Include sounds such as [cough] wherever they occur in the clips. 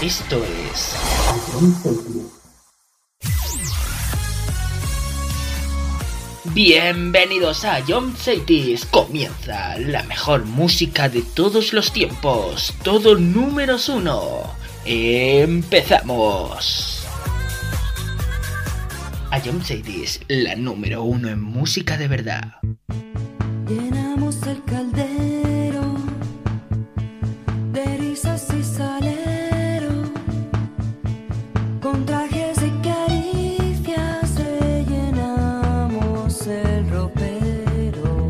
Esto es Bienvenidos a John Cities. Comienza la mejor música de todos los tiempos. Todo números uno. Empezamos a Jump Sadie's, la número uno en música de verdad. Llenamos el caldero de risas y salero con trajes y caricias llenamos el ropero.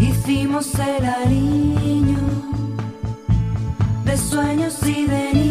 Hicimos el aliño de sueños y de niños.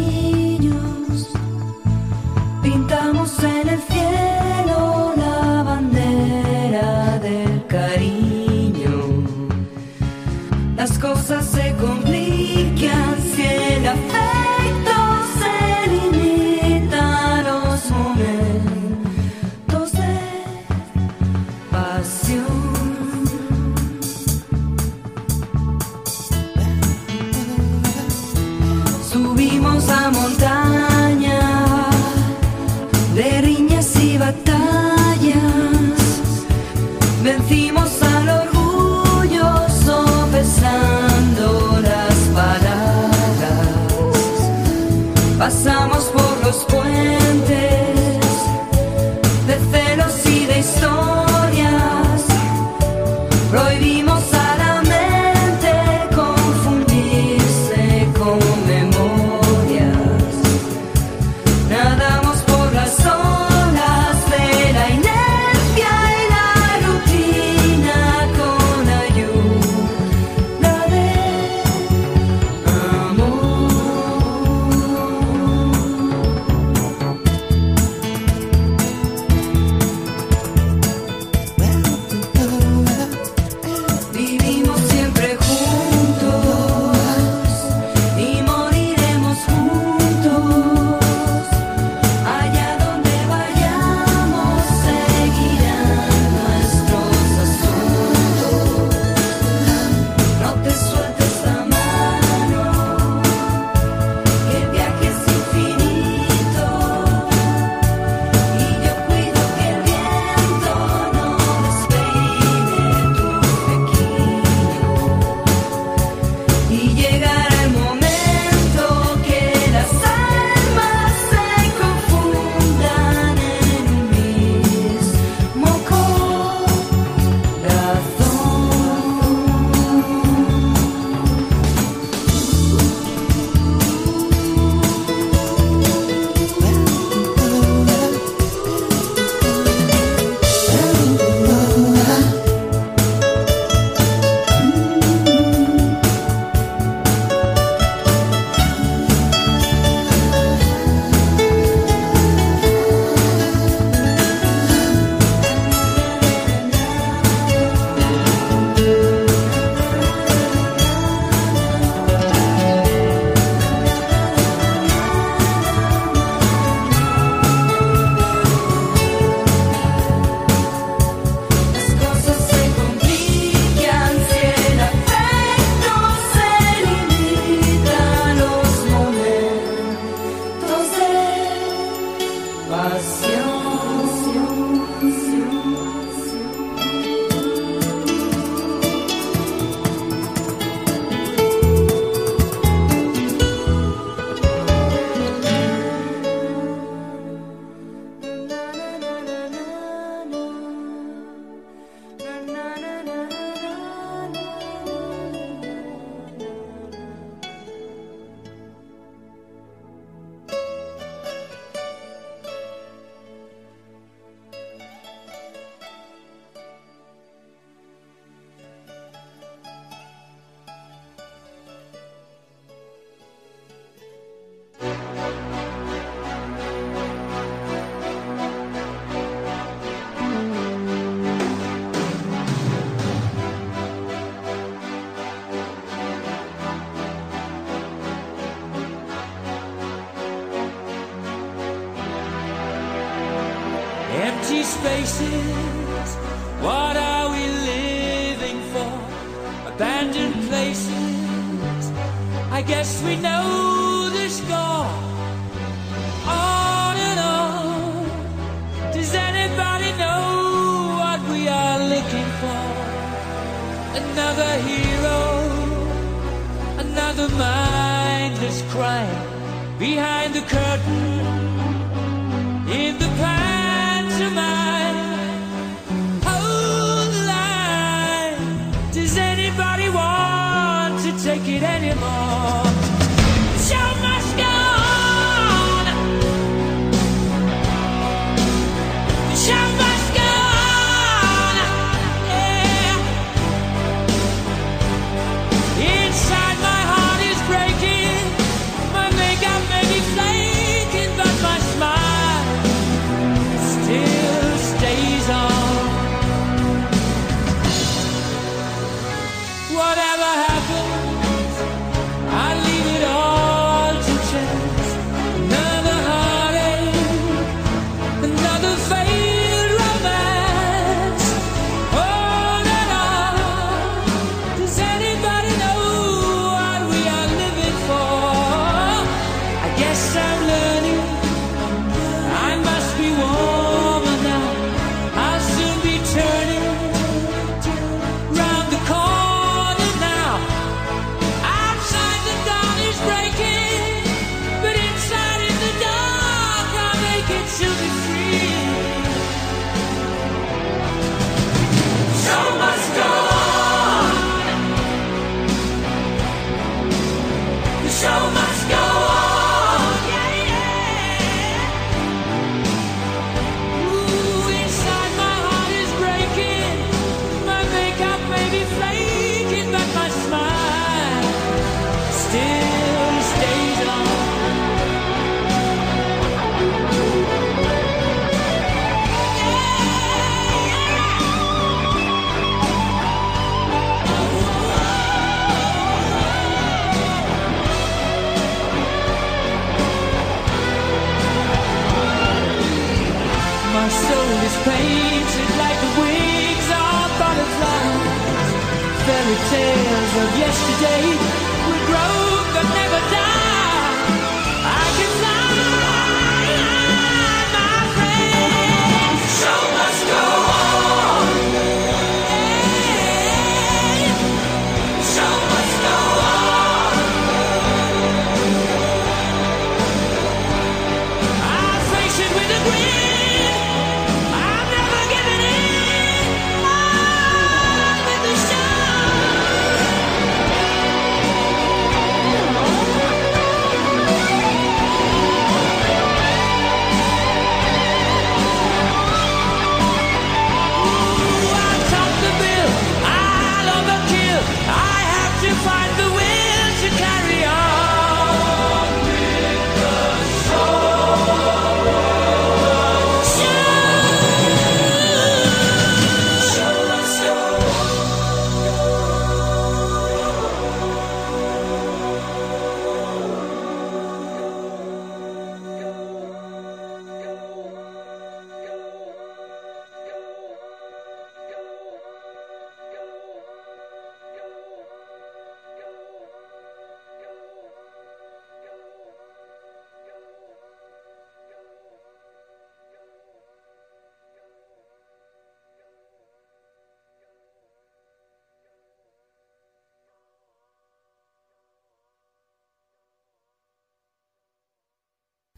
tales of yesterday. Will grow but never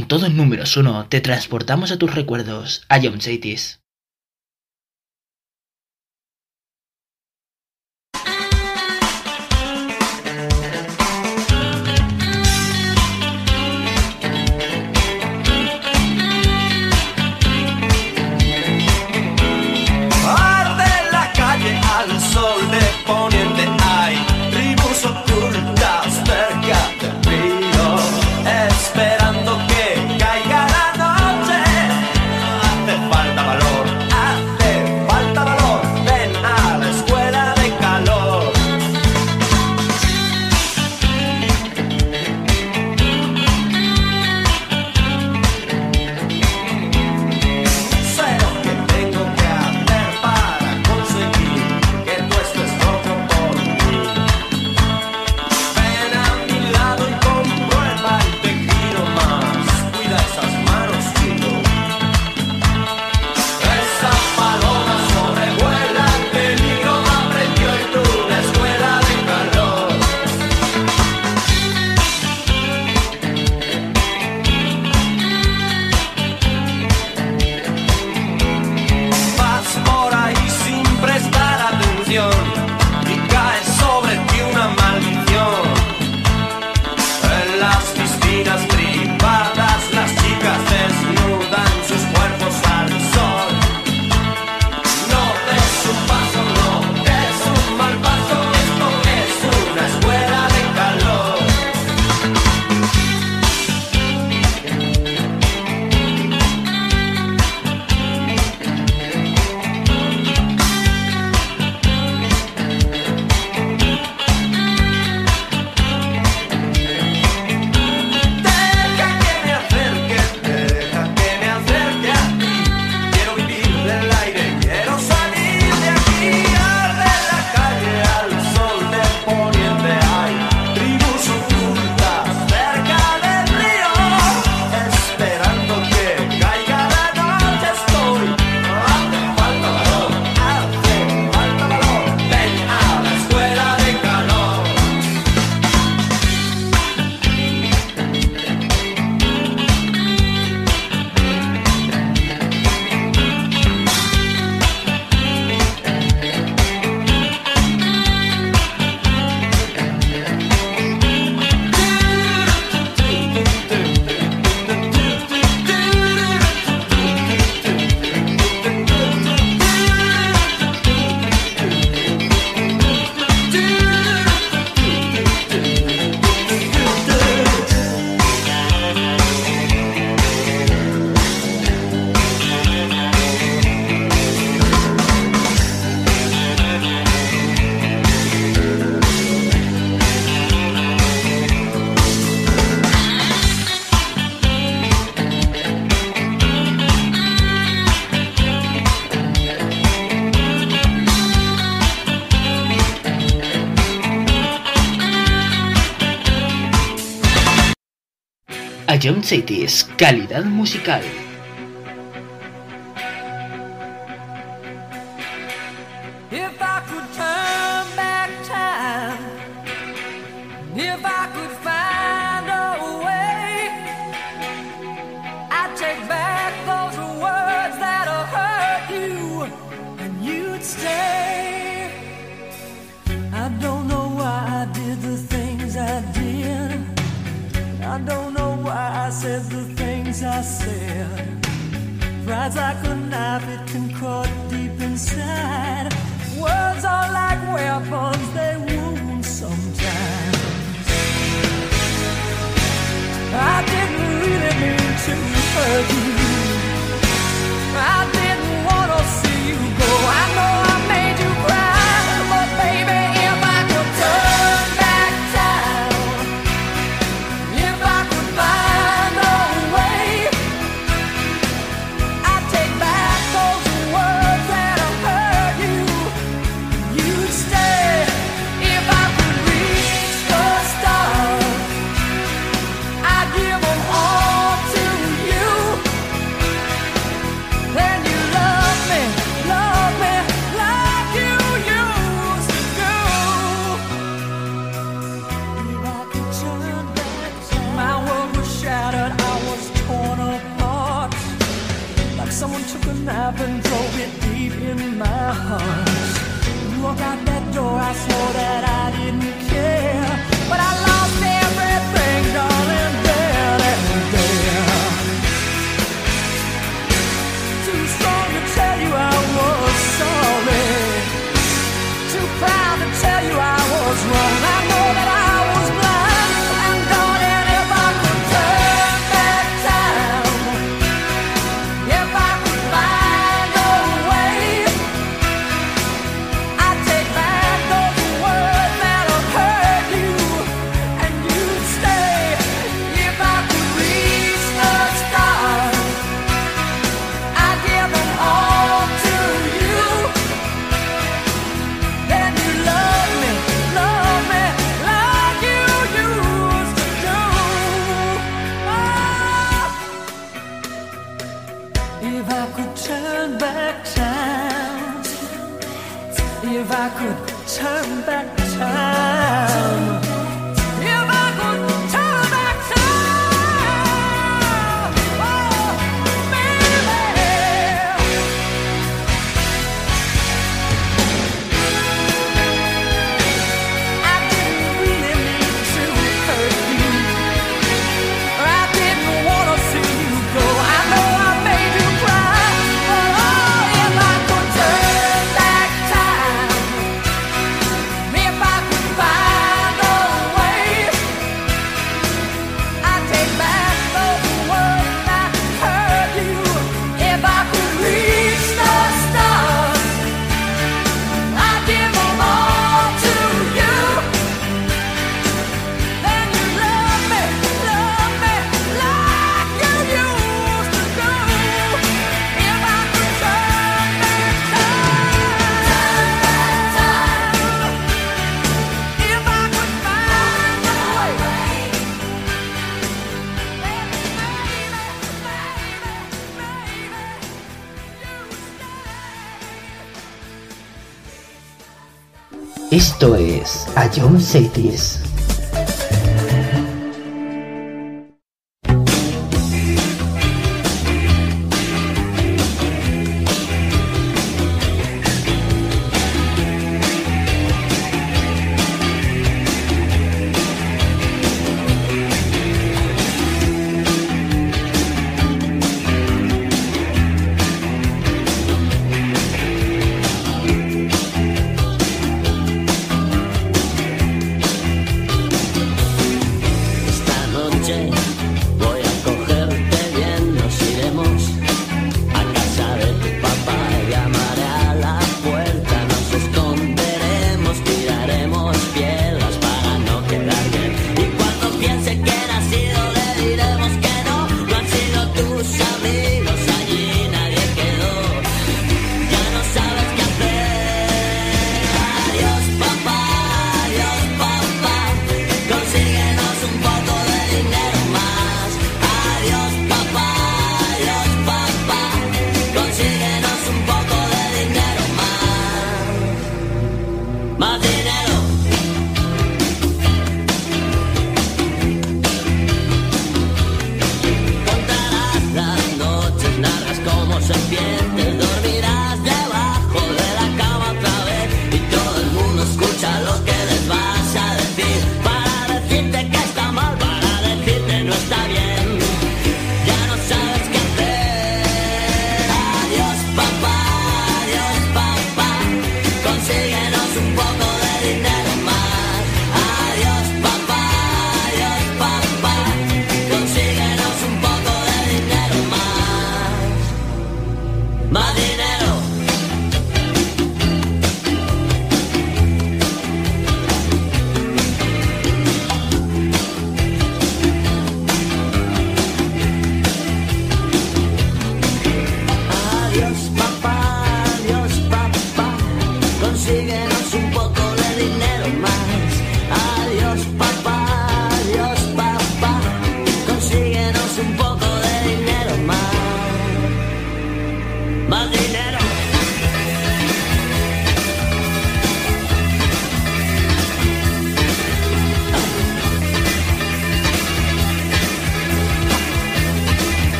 En todos números uno te transportamos a tus recuerdos, a John Chaitis. John Cities, calidad musical. Es A John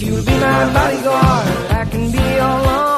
If you'll be my bodyguard, I can be your lawn.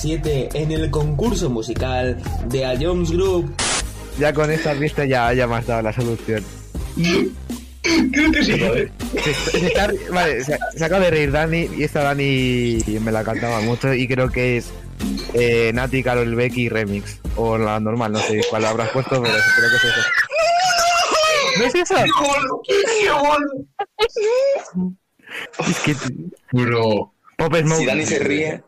7 en el concurso musical de A Jones Group. Ya con esta vista ya, ya me has dado la solución. Creo que sí, joder. Se, se está- vale, se, se acaba de reír Dani y esta Dani me la cantaba mucho y creo que es eh, Nati, Carol Becky Remix. O la normal, no sé cuál habrás puesto, pero creo que es eso. ¿No es eso? Es que... Bro. Pop Smoke. Si Dani se ríe,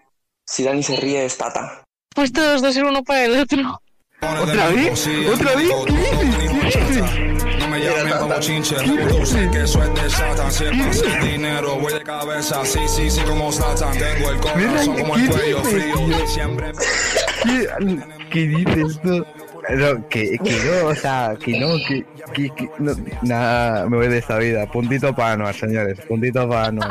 si Dani se ríe es Tata. Pues todos dos ser uno para el otro. ¿Otra vez? ¿Otra vez? ¿Qué dices? ¿Qué dices? No me llamen como chinche, tú sé que eso es de Satan. Siempre hace dinero, voy de cabeza, sí, sí, sí, como Satan. Tengo el corazón como el ¿qué cuello frío. Siempre ¿Qué, [laughs] qué dices tú? No, que, que no, o sea, que no, que, que, que no, nada, me voy de esta vida. Puntito para Anuar, señores, puntito para Anuar.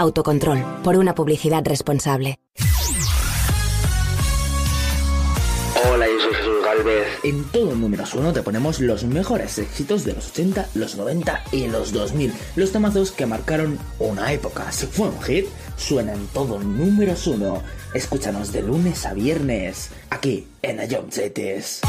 Autocontrol, por una publicidad responsable. Hola, yo soy Jesús Galvez. En todo números uno te ponemos los mejores éxitos de los 80, los 90 y los 2000. Los temazos que marcaron una época. Si fue un hit, suena en todo números uno. Escúchanos de lunes a viernes, aquí en Ion Cities.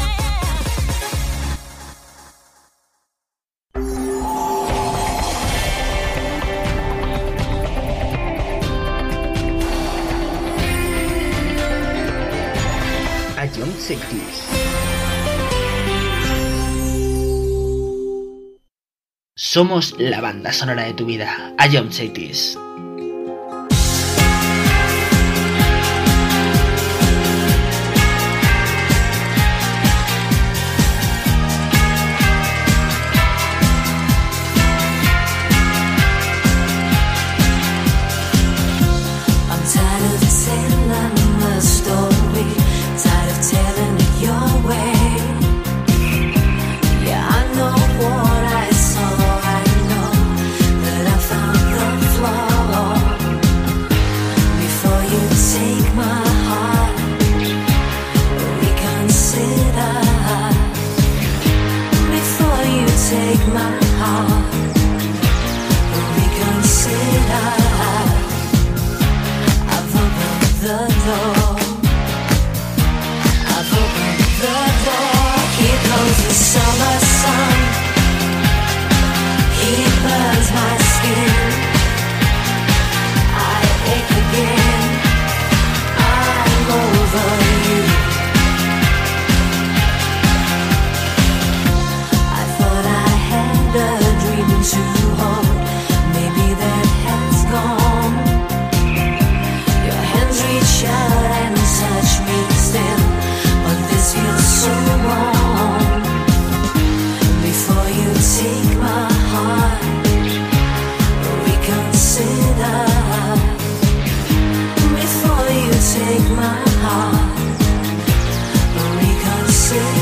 Somos la banda sonora de tu vida. Ion Cities. You.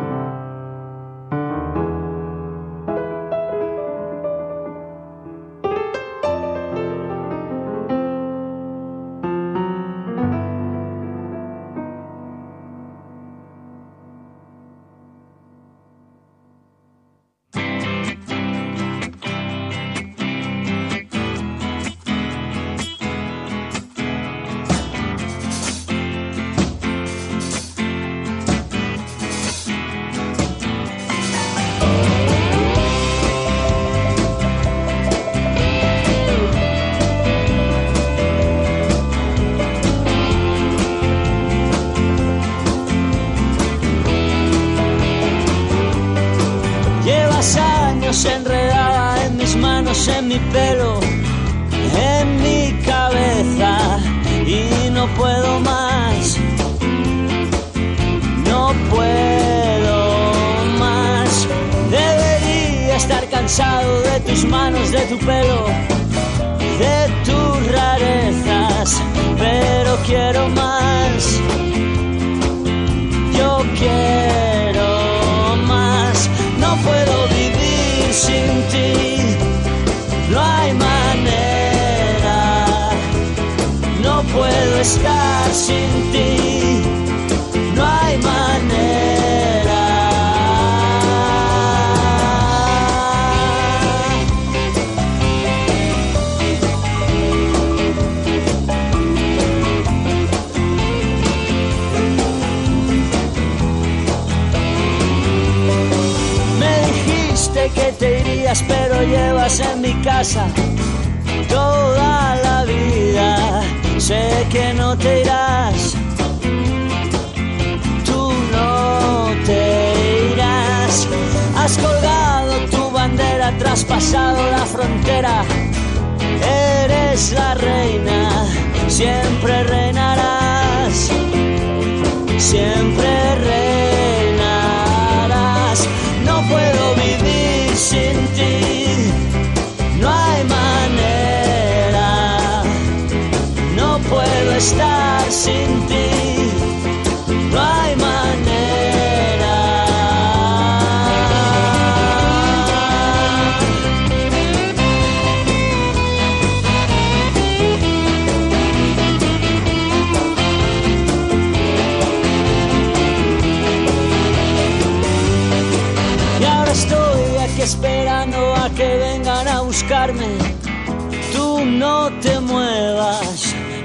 la frontera, eres la reina, siempre reinarás, siempre reinarás. No puedo vivir sin ti, no hay manera, no puedo estar sin ti.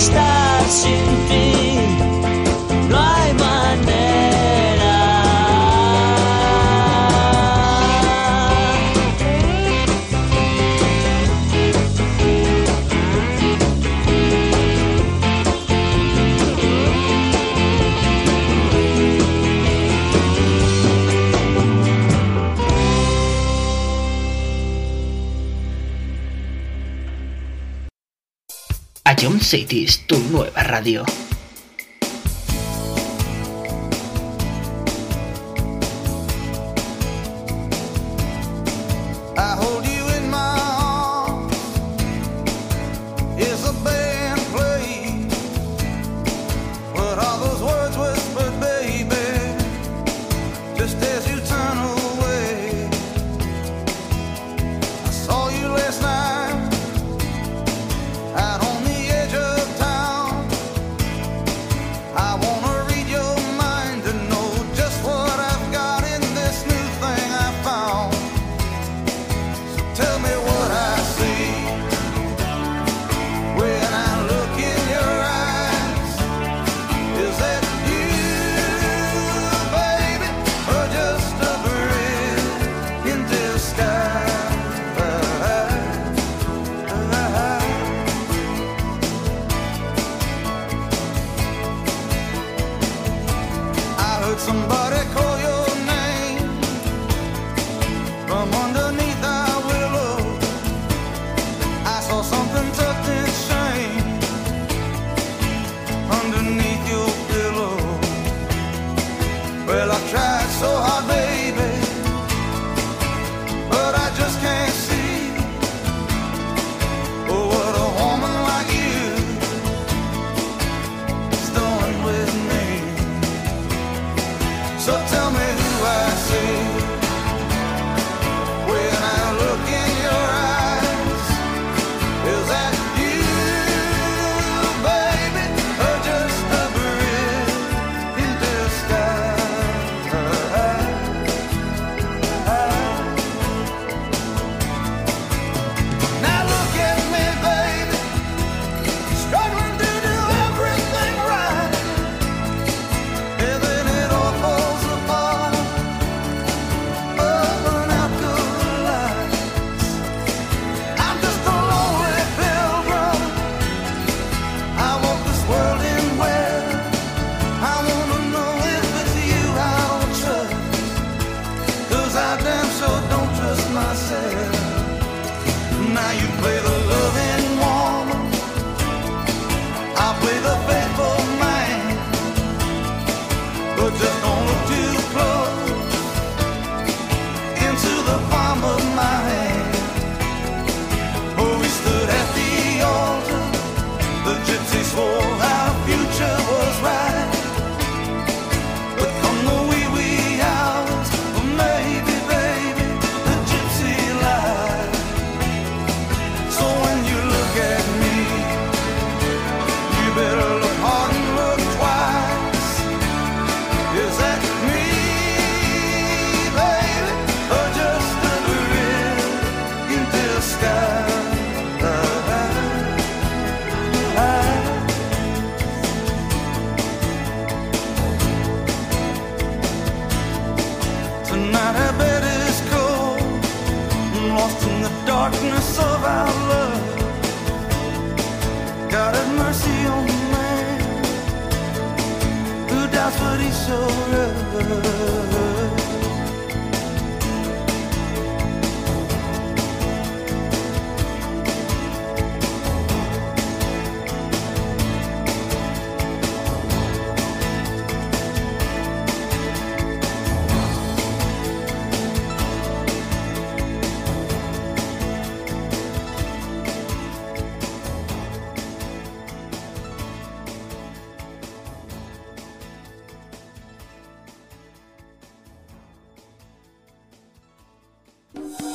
estás, enfim. City es tu nueva radio.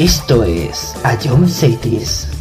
Esto es A John Cities.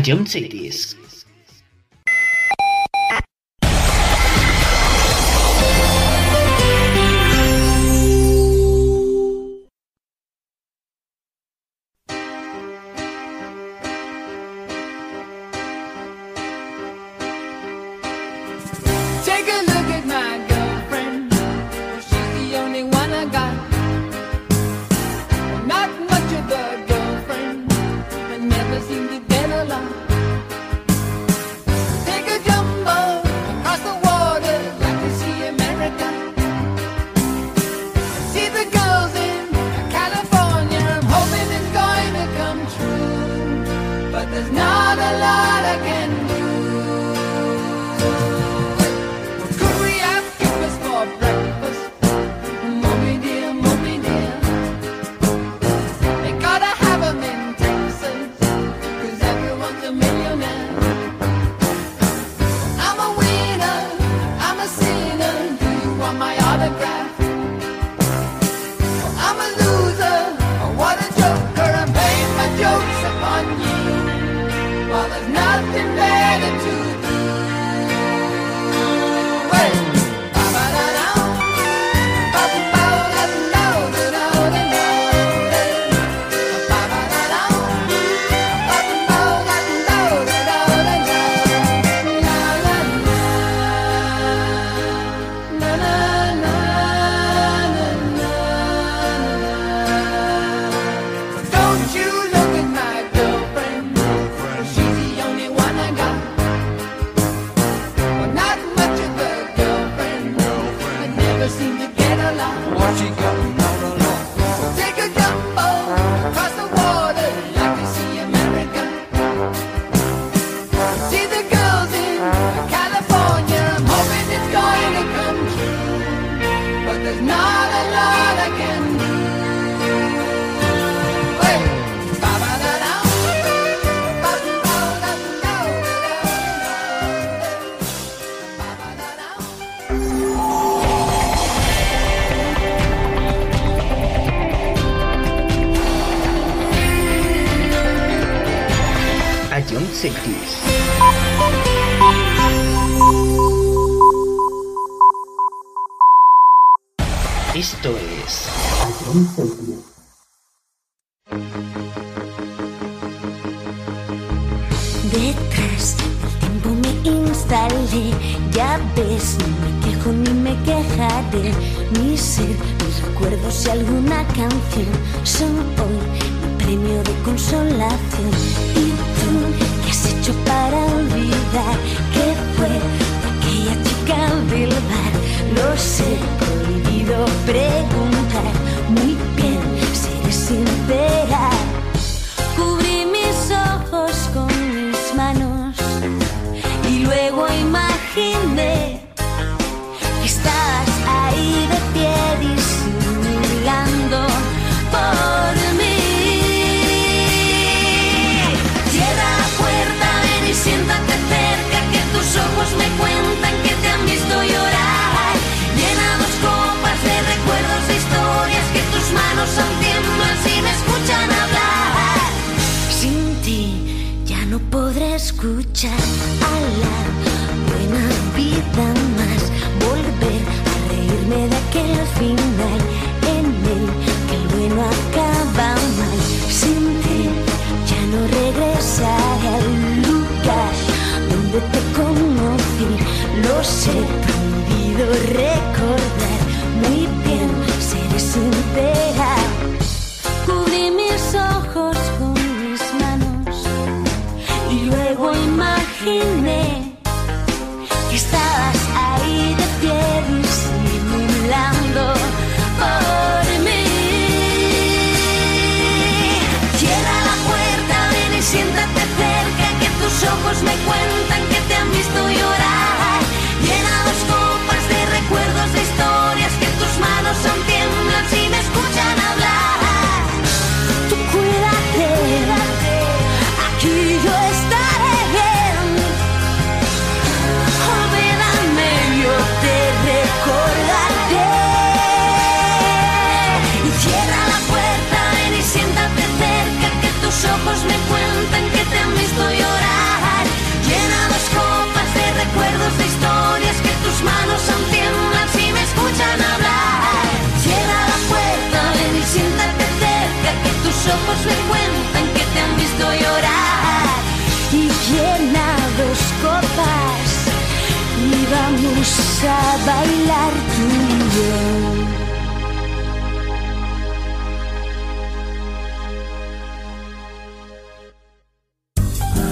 I don't see this. Esto es... Detrás del tiempo me instalé, ya ves, no me quejo ni me quejaré, mi ser, mis recuerdos y alguna canción son hoy mi premio de consolación has hecho para olvidar que fue aquella chica del bar? No sé, prohibido preguntar. Muy escuchar a la buena vida más, volver a reírme de aquel final en el que el bueno acaba mal. Sin ti ya no regresaré al lugar donde te conocí, lo sé, prohibido recordar. ojos me cuentan que te han visto llorar y llena dos copas y vamos a bailar tú y yo.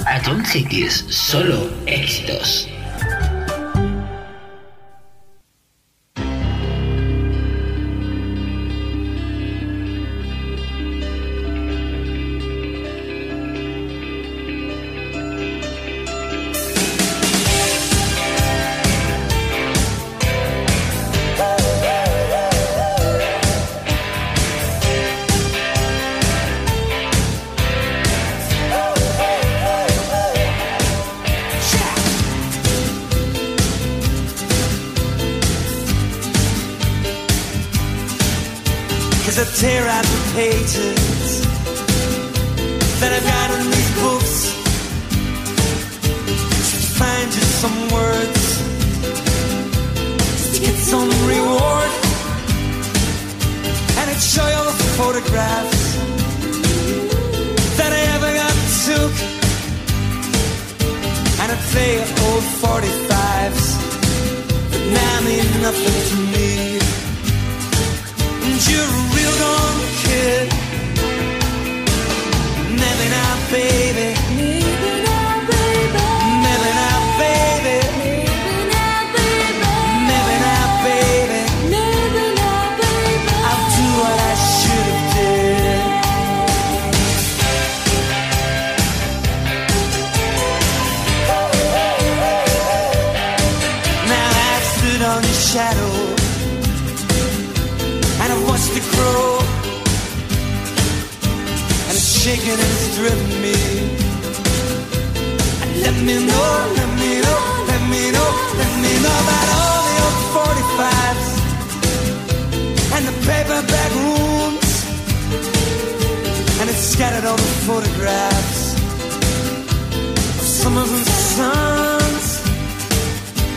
Atom Cities, solo en Cause I tear out the pages that I've got in these books to find just some words to get some reward. And I'd show you all the photographs that I ever got took. And I'd play old 45s that now mean nothing to me. And you're young kid, never not I. and it's driven me. And let me know, let me know, let me know, let me know about all the old 45s and the paperback rooms. And it's scattered all the photographs of summers and suns.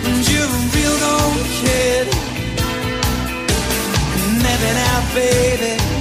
And you're a real old kid. Maybe now, baby.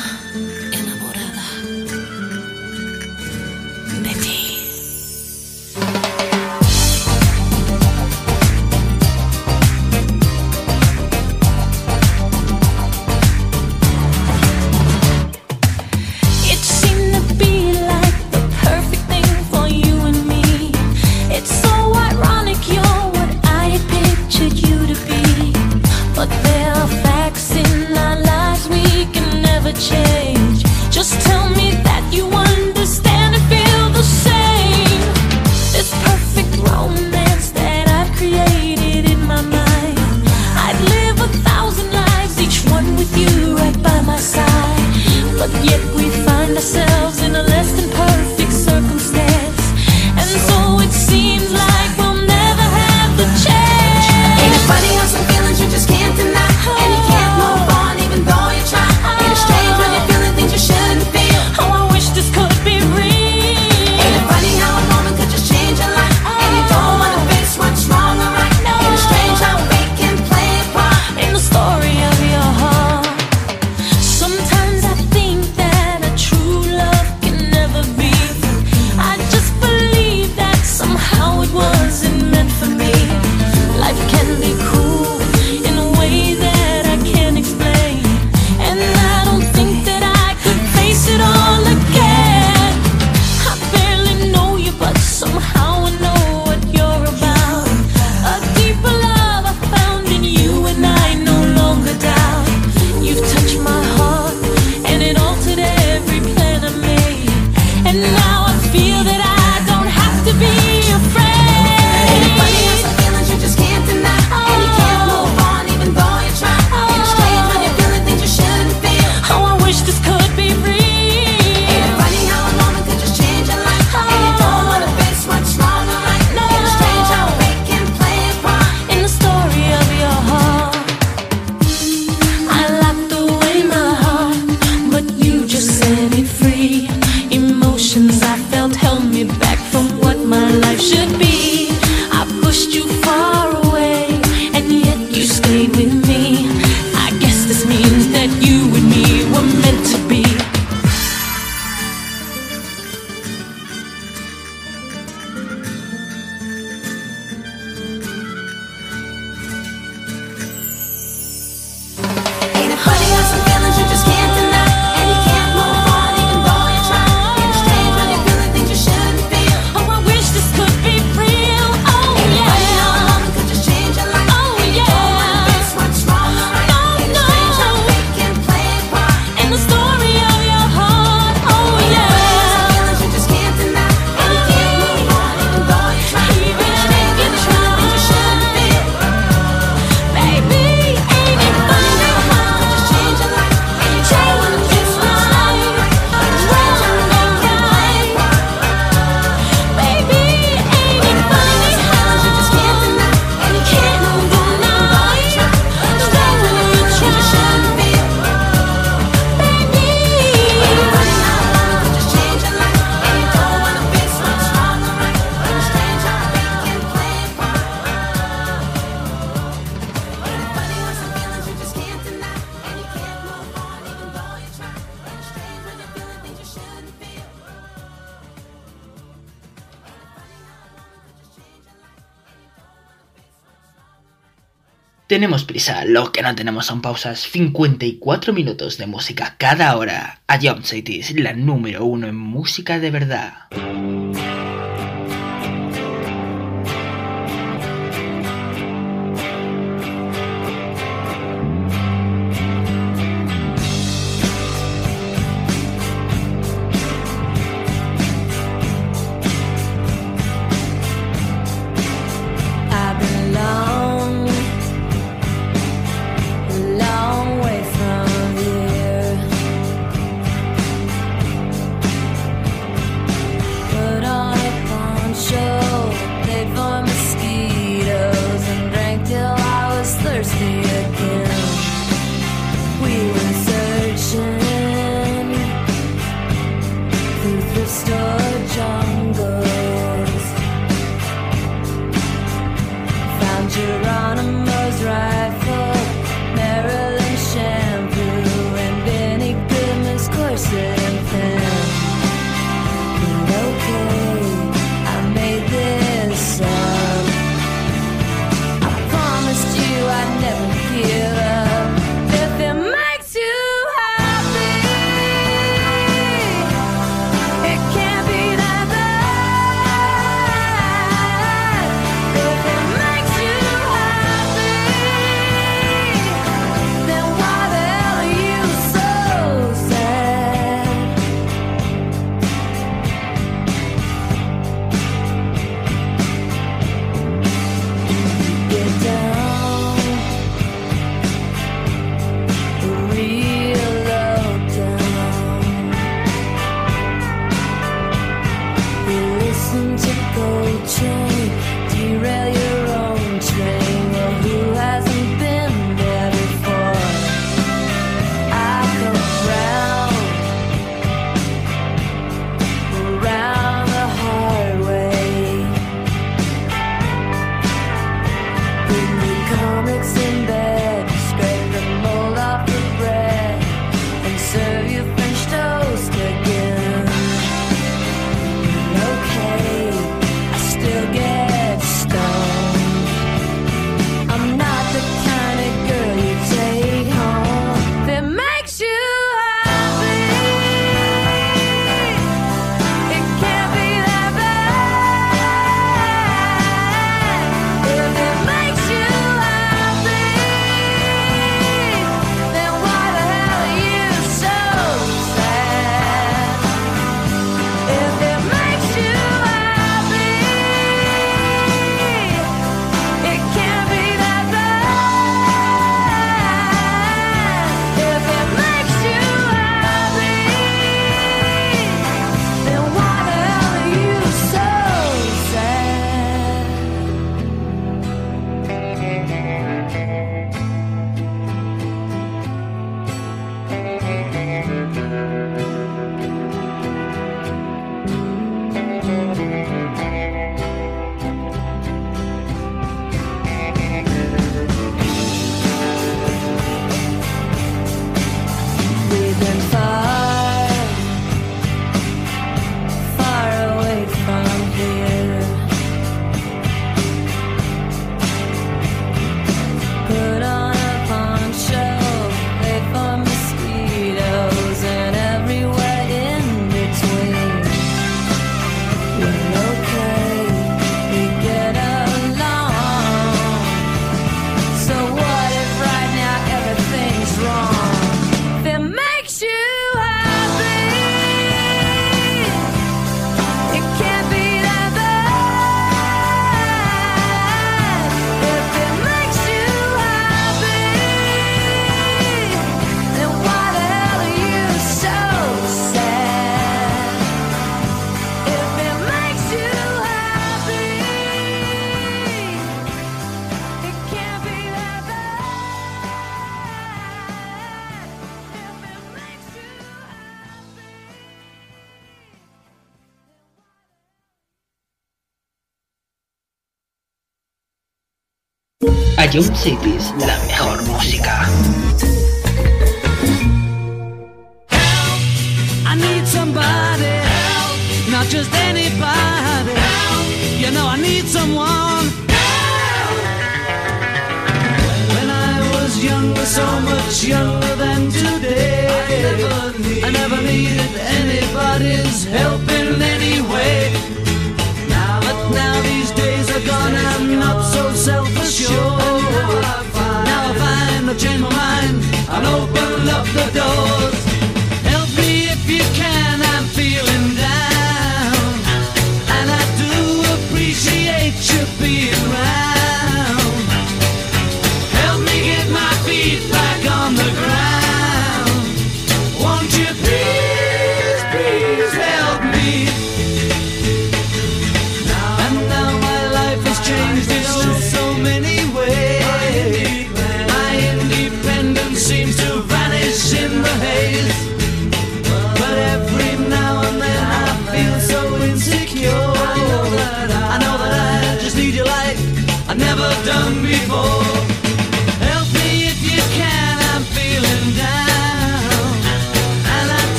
tenemos prisa, lo que no tenemos son pausas. 54 minutos de música cada hora. A Jump City la número uno en música de verdad. A Jump Cities, la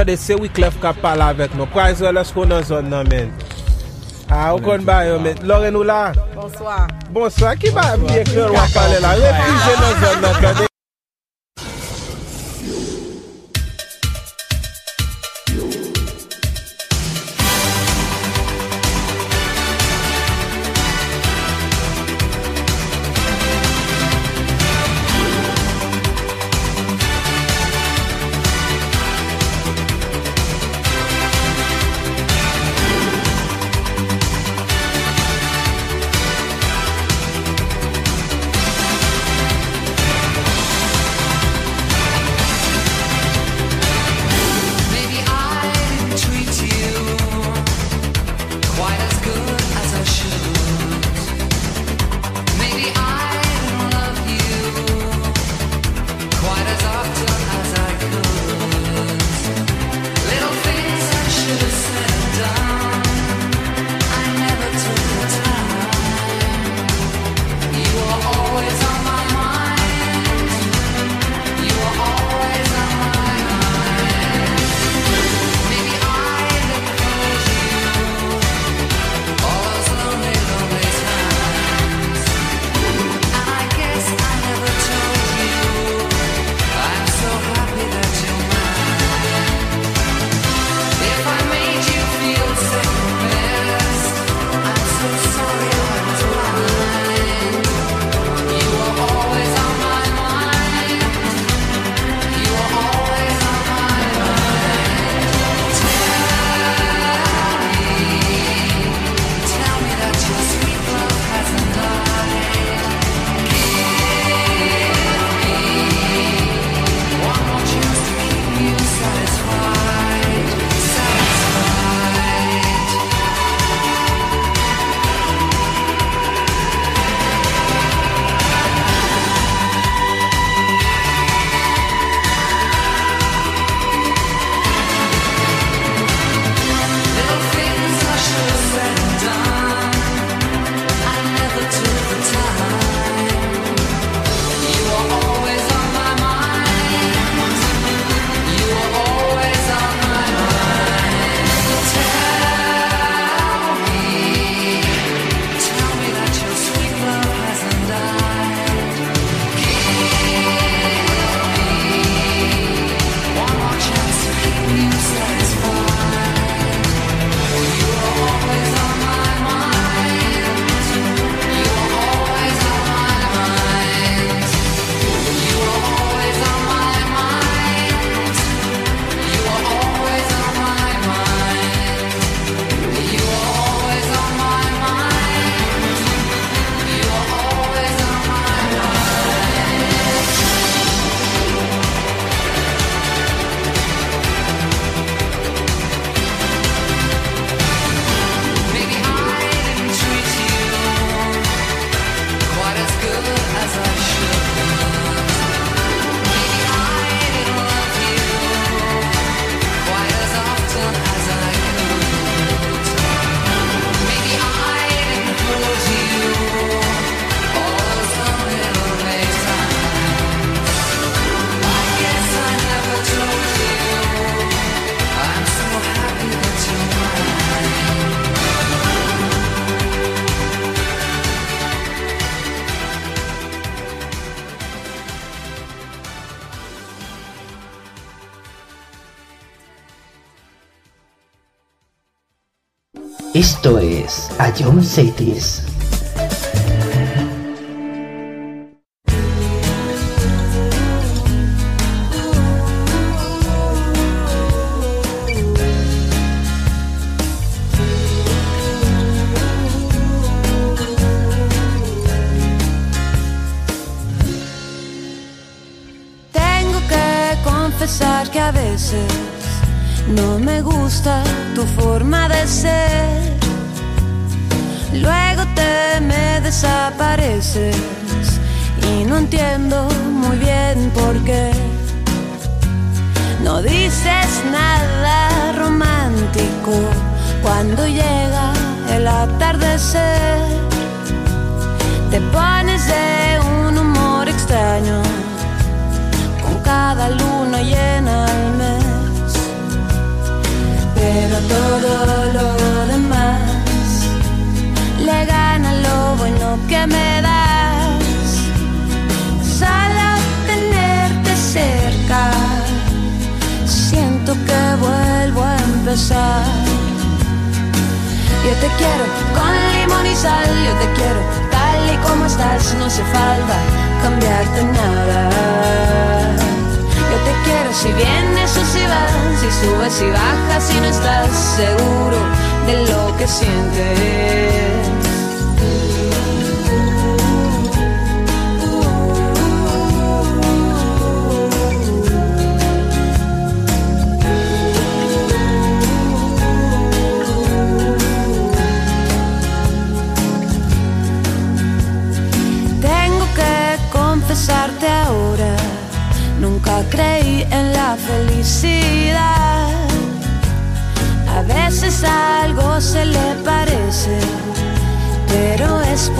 Tade se Wiklef ka pala avek nou. Kwa iso lòs kon nan zon nan men. A, ou kon bayo men. Lore nou la? Bonsoir. Bonsoir. Ki ba mwen ekler wak pale la? Refuge nan zon nan kade. eu não sei, y no entiendo muy bien por qué. No dices nada romántico cuando llega el atardecer. Te pones de un humor extraño con cada luna llena al mes. Pero todo lo demás le gana lo bueno que me da. Siento que vuelvo a empezar. Yo te quiero con limón y sal, yo te quiero tal y como estás, no hace falta cambiarte nada. Yo te quiero si vienes o si vas, si subes y bajas, si no estás seguro de lo que sientes.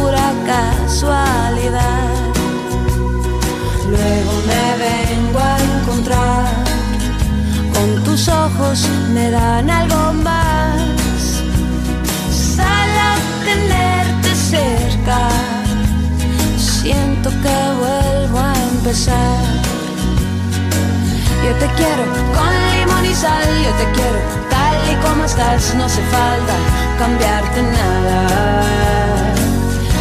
Pura casualidad. Luego me vengo a encontrar, con tus ojos me dan algo más. Sal a tenerte cerca siento que vuelvo a empezar. Yo te quiero con limón y sal, yo te quiero tal y como estás, no hace falta cambiarte nada.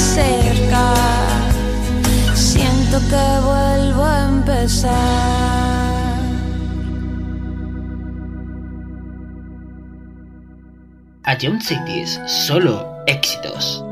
Cerca siento que vuelvo a empezar. A John Cities, solo éxitos.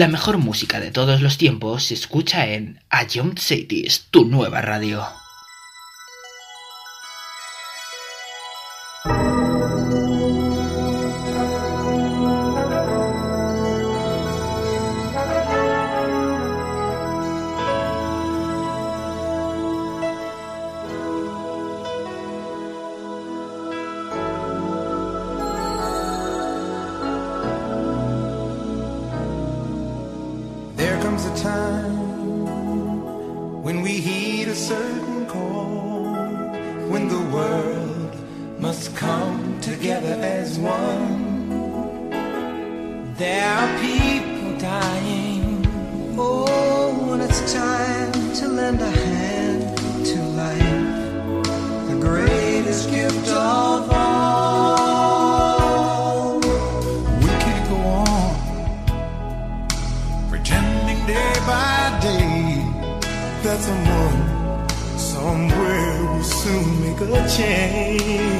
La mejor música de todos los tiempos se escucha en Ion Cities, tu nueva radio. as one. There are people dying. Oh, and it's time to lend a hand to life. The greatest gift of all. We could go on pretending day by day that someone somewhere will soon make a change.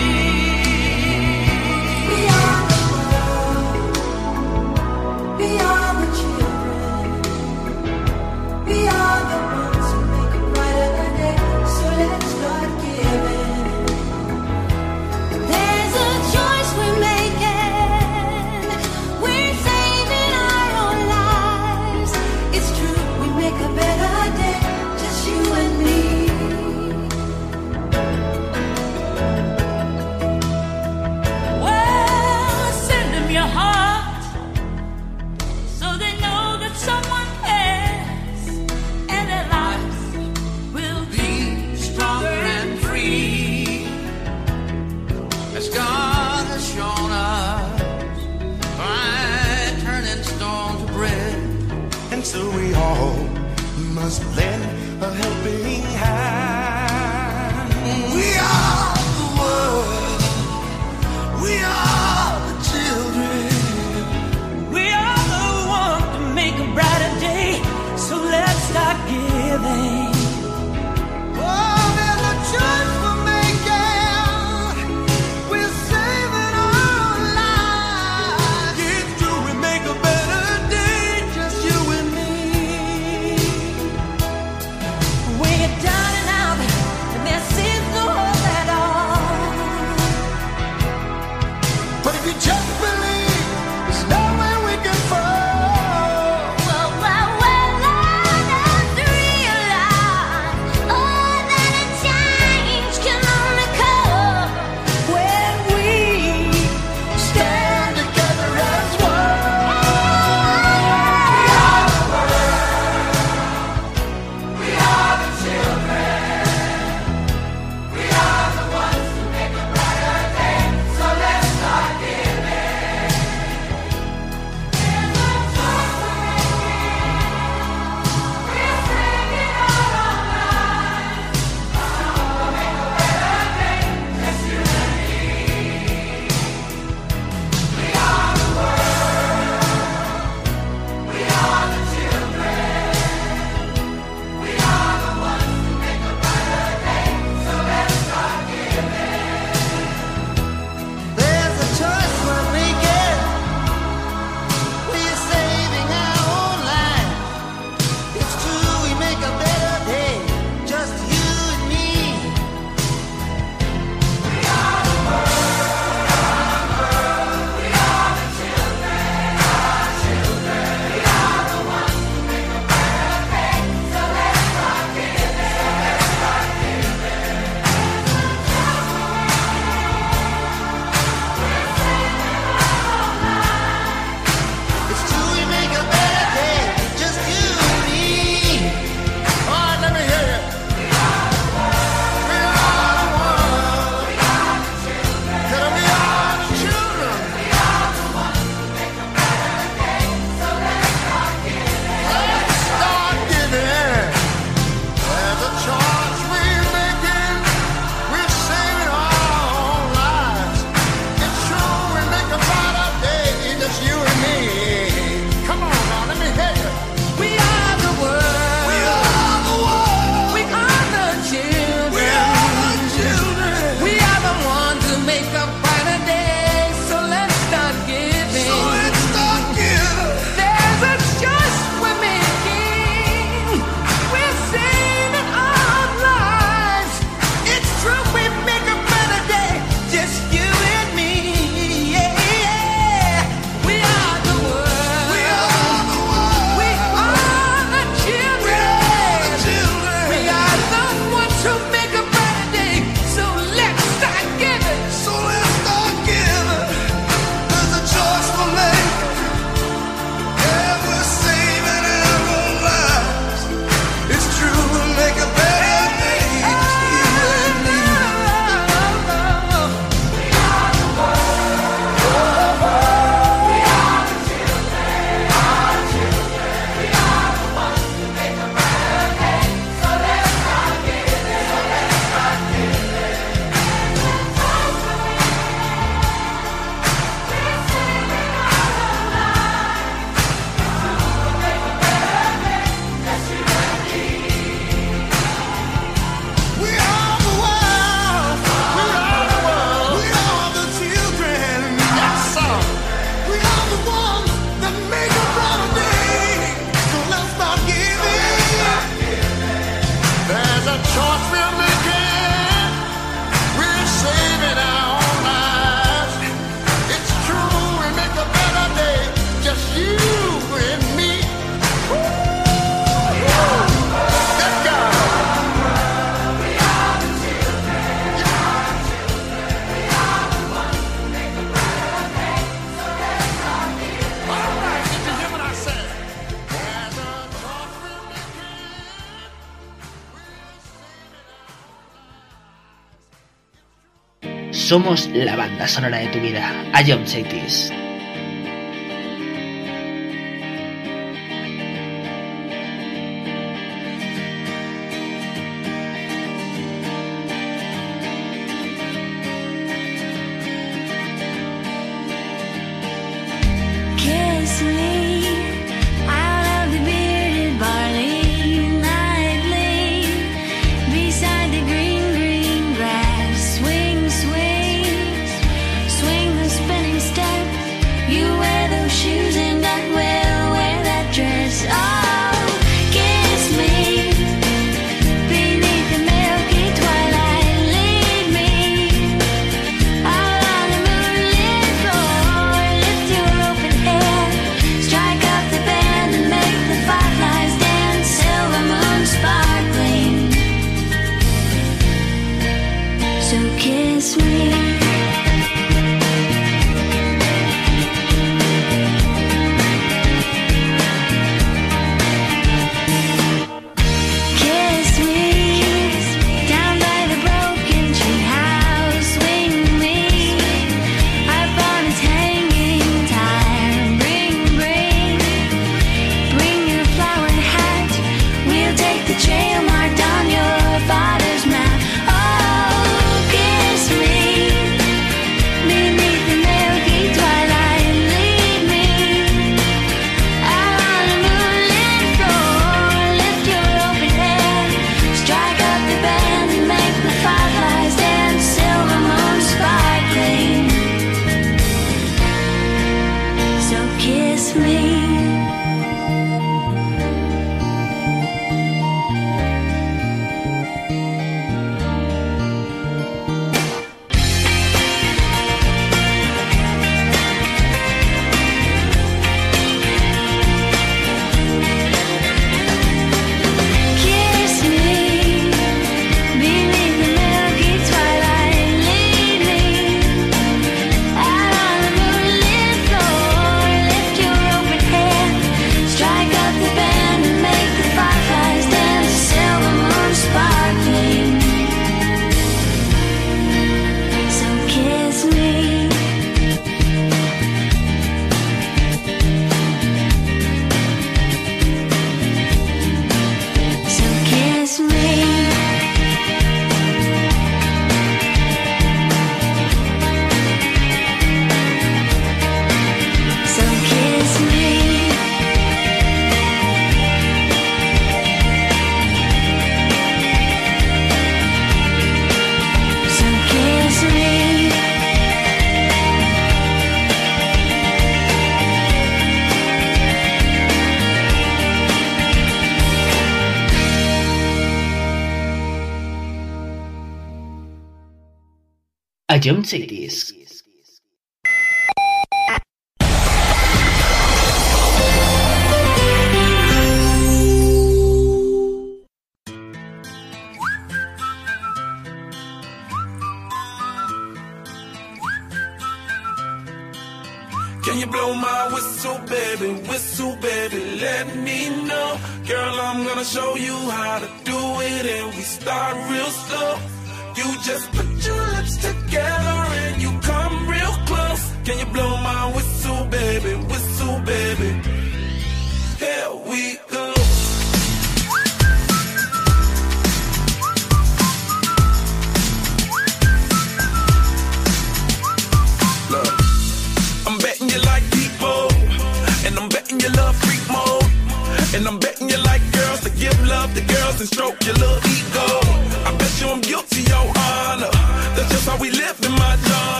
Somos la banda sonora de tu vida. Ion Cities. 简直